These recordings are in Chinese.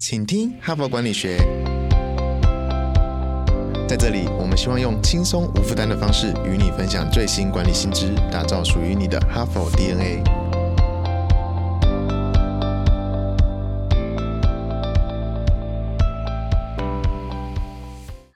请听哈佛管理学。在这里，我们希望用轻松无负担的方式与你分享最新管理新知，打造属于你的哈佛 DNA。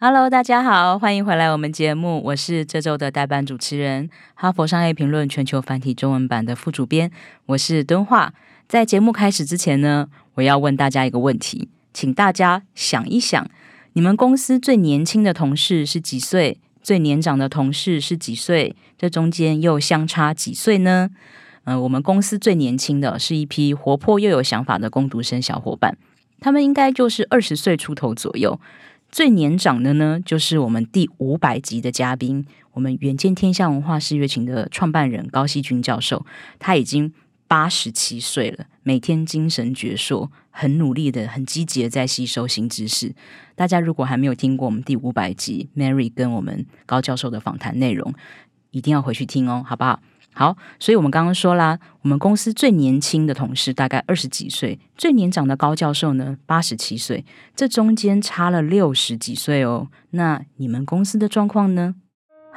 Hello，大家好，欢迎回来我们节目，我是这周的代班主持人，哈佛商业评论全球繁体中文版的副主编，我是敦化。在节目开始之前呢，我要问大家一个问题，请大家想一想，你们公司最年轻的同事是几岁？最年长的同事是几岁？这中间又相差几岁呢？嗯，我们公司最年轻的是一批活泼又有想法的工读生小伙伴，他们应该就是二十岁出头左右。最年长的呢，就是我们第五百集的嘉宾，我们远见天下文化视乐琴的创办人高希军教授，他已经八十七岁了，每天精神矍铄，很努力的，很积极的在吸收新知识。大家如果还没有听过我们第五百集 Mary 跟我们高教授的访谈内容，一定要回去听哦，好不好？好，所以我们刚刚说啦，我们公司最年轻的同事大概二十几岁，最年长的高教授呢八十七岁，这中间差了六十几岁哦。那你们公司的状况呢？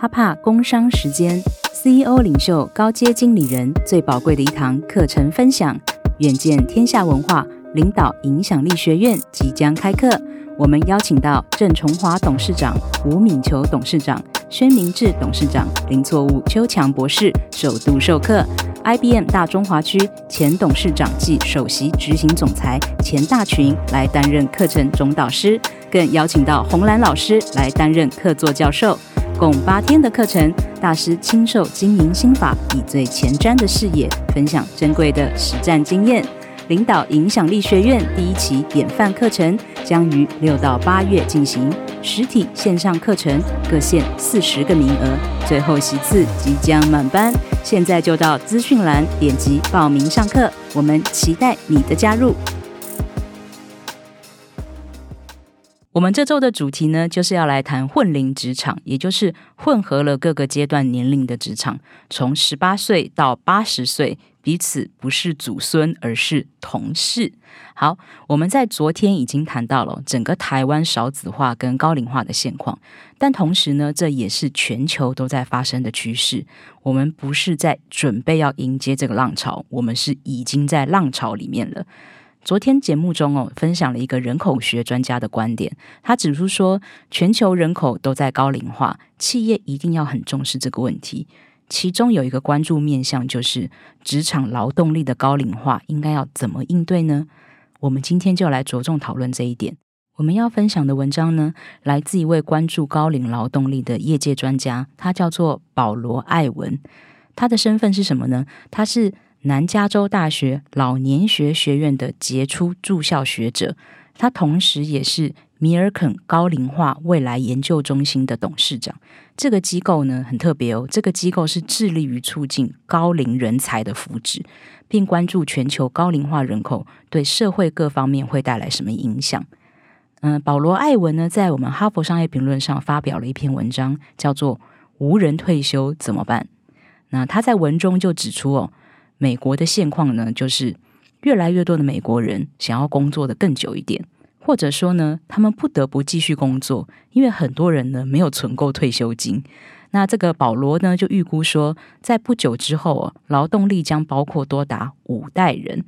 帕工商时间，CEO 领袖高阶经理人最宝贵的一堂课程分享，远见天下文化领导影响力学院即将开课，我们邀请到郑崇华董事长、吴敏球董事长。宣明志董事长、林错误邱强博士首度授课，IBM 大中华区前董事长暨首席执行总裁钱大群来担任课程总导师，更邀请到洪兰老师来担任客座教授，共八天的课程，大师亲授经营心法，以最前瞻的视野分享珍贵的实战经验。领导影响力学院第一期典范课程将于六到八月进行，实体线上课程各限四十个名额，最后席次即将满班，现在就到资讯栏点击报名上课，我们期待你的加入。我们这周的主题呢，就是要来谈混龄职场，也就是混合了各个阶段年龄的职场，从十八岁到八十岁。彼此不是祖孙，而是同事。好，我们在昨天已经谈到了整个台湾少子化跟高龄化的现况，但同时呢，这也是全球都在发生的趋势。我们不是在准备要迎接这个浪潮，我们是已经在浪潮里面了。昨天节目中哦，分享了一个人口学专家的观点，他指出说，全球人口都在高龄化，企业一定要很重视这个问题。其中有一个关注面向，就是职场劳动力的高龄化，应该要怎么应对呢？我们今天就来着重讨论这一点。我们要分享的文章呢，来自一位关注高龄劳动力的业界专家，他叫做保罗·艾文。他的身份是什么呢？他是南加州大学老年学学院的杰出驻校学者，他同时也是。米尔肯高龄化未来研究中心的董事长，这个机构呢很特别哦。这个机构是致力于促进高龄人才的福祉，并关注全球高龄化人口对社会各方面会带来什么影响。嗯，保罗·艾文呢在我们哈佛商业评论上发表了一篇文章，叫做《无人退休怎么办》。那他在文中就指出哦，美国的现况呢，就是越来越多的美国人想要工作的更久一点。或者说呢，他们不得不继续工作，因为很多人呢没有存够退休金。那这个保罗呢就预估说，在不久之后，劳动力将包括多达五代人，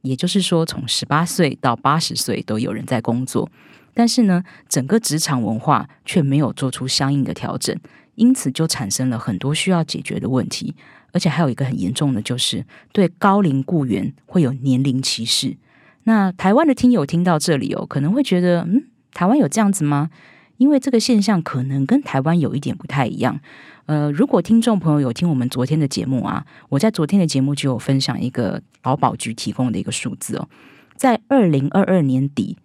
也就是说，从十八岁到八十岁都有人在工作。但是呢，整个职场文化却没有做出相应的调整，因此就产生了很多需要解决的问题。而且还有一个很严重的，就是对高龄雇员会有年龄歧视。那台湾的听友听到这里哦，可能会觉得，嗯，台湾有这样子吗？因为这个现象可能跟台湾有一点不太一样。呃，如果听众朋友有听我们昨天的节目啊，我在昨天的节目就有分享一个劳保局提供的一个数字哦，在二零二二年底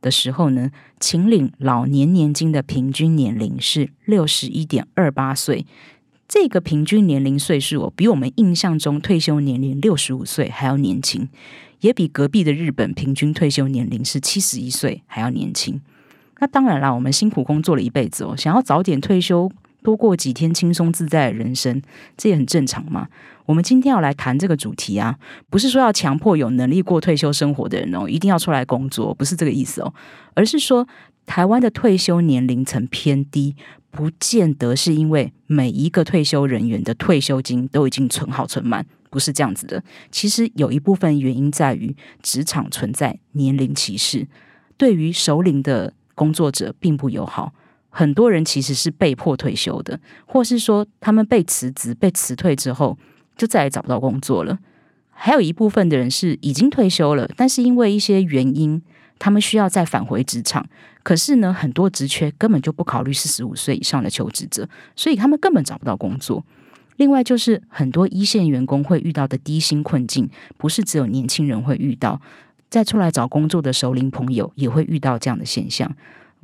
的时候呢，请领老年年金的平均年龄是六十一点二八岁，这个平均年龄岁数哦，比我们印象中退休年龄六十五岁还要年轻。也比隔壁的日本平均退休年龄是七十一岁还要年轻。那当然啦，我们辛苦工作了一辈子哦，想要早点退休，多过几天轻松自在的人生，这也很正常嘛。我们今天要来谈这个主题啊，不是说要强迫有能力过退休生活的人哦，一定要出来工作，不是这个意思哦，而是说台湾的退休年龄层偏低，不见得是因为每一个退休人员的退休金都已经存好存满。不是这样子的，其实有一部分原因在于职场存在年龄歧视，对于熟龄的工作者并不友好。很多人其实是被迫退休的，或是说他们被辞职、被辞退之后就再也找不到工作了。还有一部分的人是已经退休了，但是因为一些原因，他们需要再返回职场。可是呢，很多职缺根本就不考虑四十五岁以上的求职者，所以他们根本找不到工作。另外就是很多一线员工会遇到的低薪困境，不是只有年轻人会遇到，在出来找工作的熟龄朋友也会遇到这样的现象。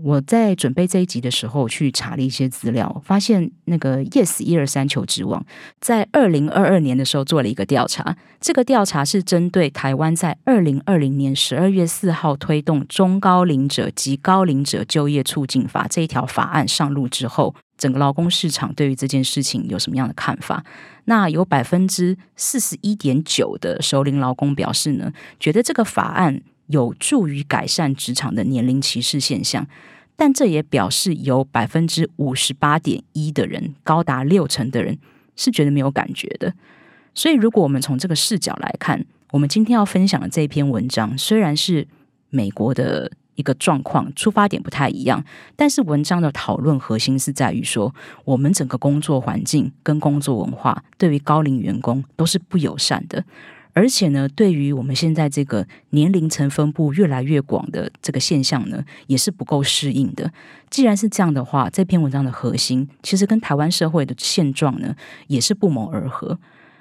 我在准备这一集的时候，去查了一些资料，发现那个 Yes 一二三求职网在二零二二年的时候做了一个调查。这个调查是针对台湾在二零二零年十二月四号推动中高龄者及高龄者就业促进法这一条法案上路之后，整个劳工市场对于这件事情有什么样的看法？那有百分之四十一点九的熟龄劳工表示呢，觉得这个法案有助于改善职场的年龄歧视现象。但这也表示有百分之五十八点一的人，高达六成的人是觉得没有感觉的。所以，如果我们从这个视角来看，我们今天要分享的这篇文章，虽然是美国的一个状况，出发点不太一样，但是文章的讨论核心是在于说，我们整个工作环境跟工作文化对于高龄员工都是不友善的。而且呢，对于我们现在这个年龄层分布越来越广的这个现象呢，也是不够适应的。既然是这样的话，这篇文章的核心其实跟台湾社会的现状呢，也是不谋而合。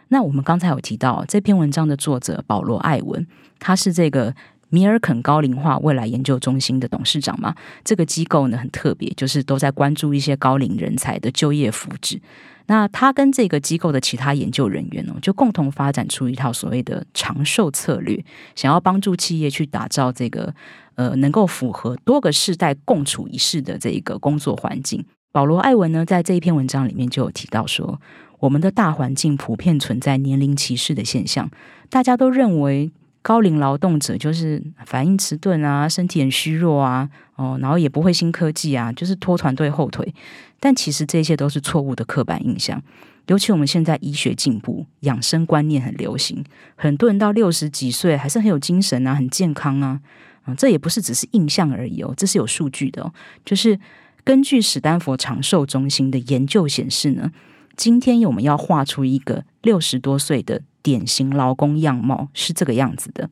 那我们刚才有提到这篇文章的作者保罗·艾文，他是这个米尔肯高龄化未来研究中心的董事长嘛？这个机构呢很特别，就是都在关注一些高龄人才的就业福祉。那他跟这个机构的其他研究人员呢，就共同发展出一套所谓的长寿策略，想要帮助企业去打造这个呃能够符合多个世代共处一室的这一个工作环境。保罗·艾文呢，在这一篇文章里面就有提到说，我们的大环境普遍存在年龄歧视的现象，大家都认为。高龄劳动者就是反应迟钝啊，身体很虚弱啊，哦，然后也不会新科技啊，就是拖团队后腿。但其实这些都是错误的刻板印象。尤其我们现在医学进步，养生观念很流行，很多人到六十几岁还是很有精神啊，很健康啊。啊，这也不是只是印象而已哦，这是有数据的。就是根据史丹佛长寿中心的研究显示呢，今天我们要画出一个六十多岁的。典型劳工样貌是这个样子的。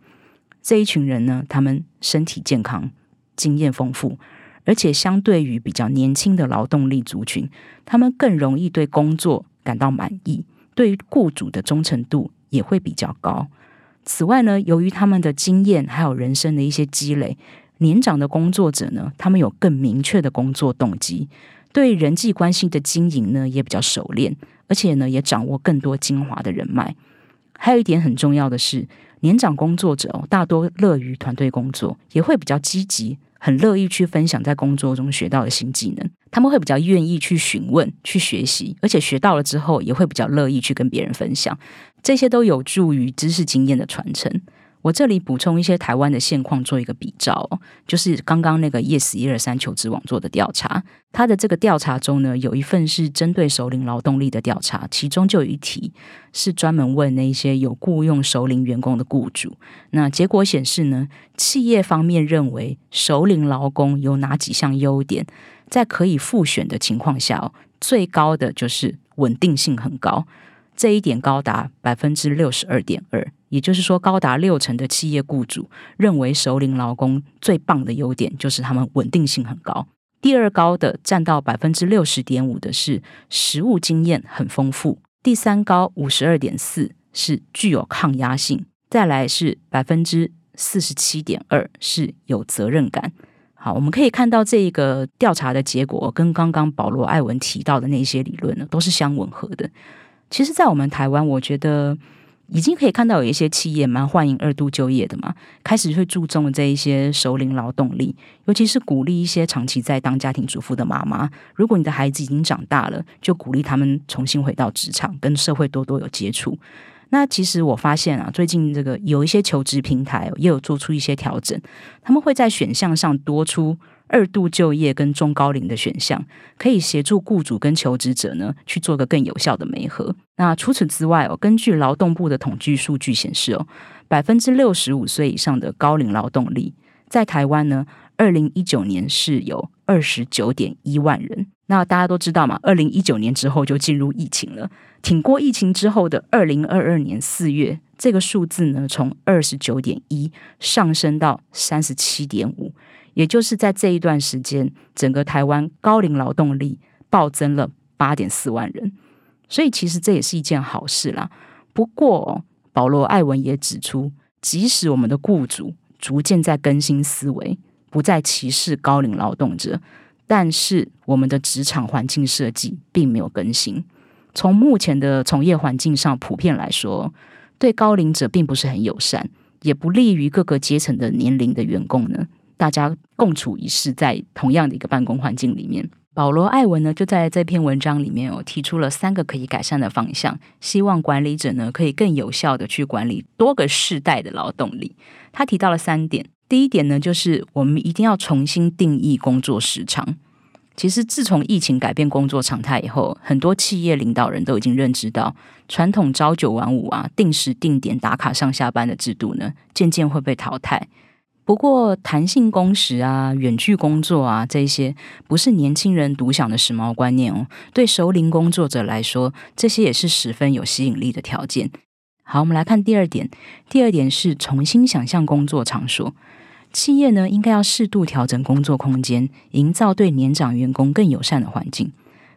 这一群人呢，他们身体健康、经验丰富，而且相对于比较年轻的劳动力族群，他们更容易对工作感到满意，对于雇主的忠诚度也会比较高。此外呢，由于他们的经验还有人生的一些积累，年长的工作者呢，他们有更明确的工作动机，对人际关系的经营呢也比较熟练，而且呢也掌握更多精华的人脉。还有一点很重要的是，年长工作者哦，大多乐于团队工作，也会比较积极，很乐意去分享在工作中学到的新技能。他们会比较愿意去询问、去学习，而且学到了之后，也会比较乐意去跟别人分享。这些都有助于知识经验的传承。我这里补充一些台湾的现况，做一个比照，就是刚刚那个 Yes 一二三求职网做的调查，它的这个调查中呢，有一份是针对熟龄劳动力的调查，其中就有一题是专门问那些有雇佣熟龄员工的雇主。那结果显示呢，企业方面认为熟龄劳工有哪几项优点，在可以复选的情况下，哦最高的就是稳定性很高，这一点高达百分之六十二点二。也就是说，高达六成的企业雇主认为熟龄劳工最棒的优点就是他们稳定性很高。第二高的占到百分之六十点五的是实务经验很丰富。第三高五十二点四是具有抗压性。再来是百分之四十七点二是有责任感。好，我们可以看到这一个调查的结果跟刚刚保罗·艾文提到的那些理论呢，都是相吻合的。其实，在我们台湾，我觉得。已经可以看到有一些企业蛮欢迎二度就业的嘛，开始会注重这一些熟龄劳动力，尤其是鼓励一些长期在当家庭主妇的妈妈，如果你的孩子已经长大了，就鼓励他们重新回到职场，跟社会多多有接触。那其实我发现啊，最近这个有一些求职平台也有做出一些调整，他们会在选项上多出。二度就业跟中高龄的选项，可以协助雇主跟求职者呢去做个更有效的媒合。那除此之外哦，根据劳动部的统计数据显示哦，百分之六十五岁以上的高龄劳动力，在台湾呢，二零一九年是有二十九点一万人。那大家都知道嘛，二零一九年之后就进入疫情了，挺过疫情之后的二零二二年四月，这个数字呢从二十九点一上升到三十七点五。也就是在这一段时间，整个台湾高龄劳动力暴增了八点四万人，所以其实这也是一件好事啦。不过，保罗·艾文也指出，即使我们的雇主逐渐在更新思维，不再歧视高龄劳动者，但是我们的职场环境设计并没有更新。从目前的从业环境上普遍来说，对高龄者并不是很友善，也不利于各个阶层的年龄的员工呢。大家共处一室，在同样的一个办公环境里面，保罗·艾文呢就在这篇文章里面哦提出了三个可以改善的方向，希望管理者呢可以更有效的去管理多个世代的劳动力。他提到了三点，第一点呢就是我们一定要重新定义工作时长。其实自从疫情改变工作常态以后，很多企业领导人都已经认知到，传统朝九晚五啊、定时定点打卡上下班的制度呢，渐渐会被淘汰。不过，弹性工时啊、远距工作啊，这些不是年轻人独享的时髦观念哦。对熟龄工作者来说，这些也是十分有吸引力的条件。好，我们来看第二点。第二点是重新想象工作场所。企业呢，应该要适度调整工作空间，营造对年长员工更友善的环境。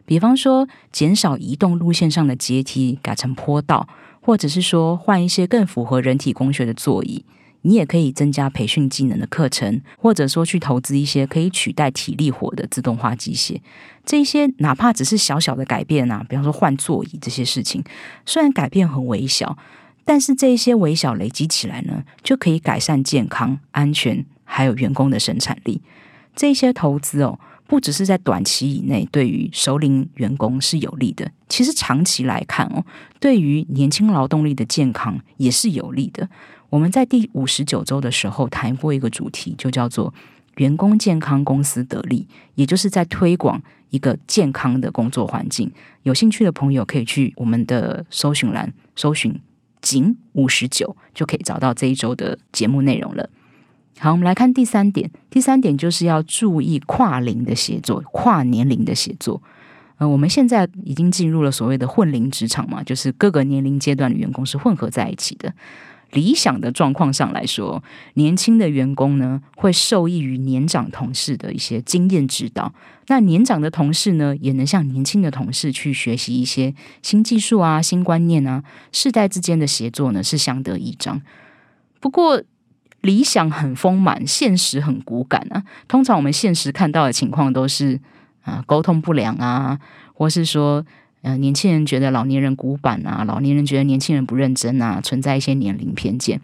比方说，减少移动路线上的阶梯，改成坡道，或者是说换一些更符合人体工学的座椅。你也可以增加培训技能的课程，或者说去投资一些可以取代体力活的自动化机械。这些哪怕只是小小的改变啊，比方说换座椅这些事情，虽然改变很微小，但是这些微小累积起来呢，就可以改善健康、安全，还有员工的生产力。这些投资哦，不只是在短期以内对于首领员工是有利的，其实长期来看哦，对于年轻劳动力的健康也是有利的。我们在第五十九周的时候谈过一个主题，就叫做“员工健康，公司得利”，也就是在推广一个健康的工作环境。有兴趣的朋友可以去我们的搜寻栏搜寻“仅五十九”，就可以找到这一周的节目内容了。好，我们来看第三点。第三点就是要注意跨龄的协作、跨年龄的协作。呃，我们现在已经进入了所谓的混龄职场嘛，就是各个年龄阶段的员工是混合在一起的。理想的状况上来说，年轻的员工呢会受益于年长同事的一些经验指导，那年长的同事呢也能向年轻的同事去学习一些新技术啊、新观念啊，世代之间的协作呢是相得益彰。不过理想很丰满，现实很骨感啊。通常我们现实看到的情况都是啊沟通不良啊，或是说。呃，年轻人觉得老年人古板啊，老年人觉得年轻人不认真啊，存在一些年龄偏见，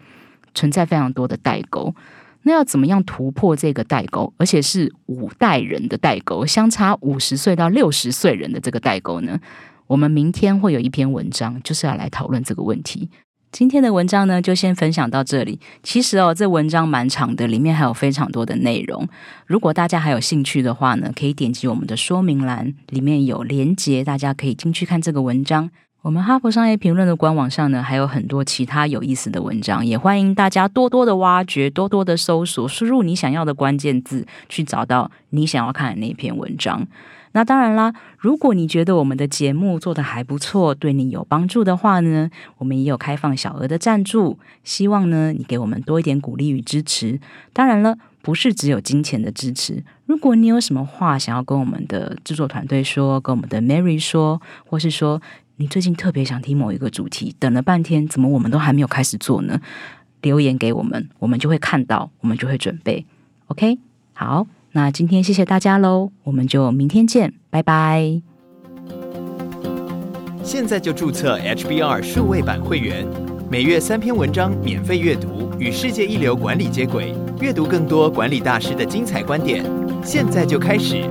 存在非常多的代沟。那要怎么样突破这个代沟，而且是五代人的代沟，相差五十岁到六十岁人的这个代沟呢？我们明天会有一篇文章，就是要来讨论这个问题。今天的文章呢，就先分享到这里。其实哦，这文章蛮长的，里面还有非常多的内容。如果大家还有兴趣的话呢，可以点击我们的说明栏，里面有连结，大家可以进去看这个文章。我们哈佛商业评论的官网上呢，还有很多其他有意思的文章，也欢迎大家多多的挖掘，多多的搜索，输入你想要的关键字，去找到你想要看的那篇文章。那当然啦，如果你觉得我们的节目做的还不错，对你有帮助的话呢，我们也有开放小额的赞助，希望呢你给我们多一点鼓励与支持。当然了，不是只有金钱的支持，如果你有什么话想要跟我们的制作团队说，跟我们的 Mary 说，或是说你最近特别想听某一个主题，等了半天，怎么我们都还没有开始做呢？留言给我们，我们就会看到，我们就会准备。OK，好。那今天谢谢大家喽，我们就明天见，拜拜。现在就注册 HBR 数位版会员，每月三篇文章免费阅读，与世界一流管理接轨，阅读更多管理大师的精彩观点。现在就开始，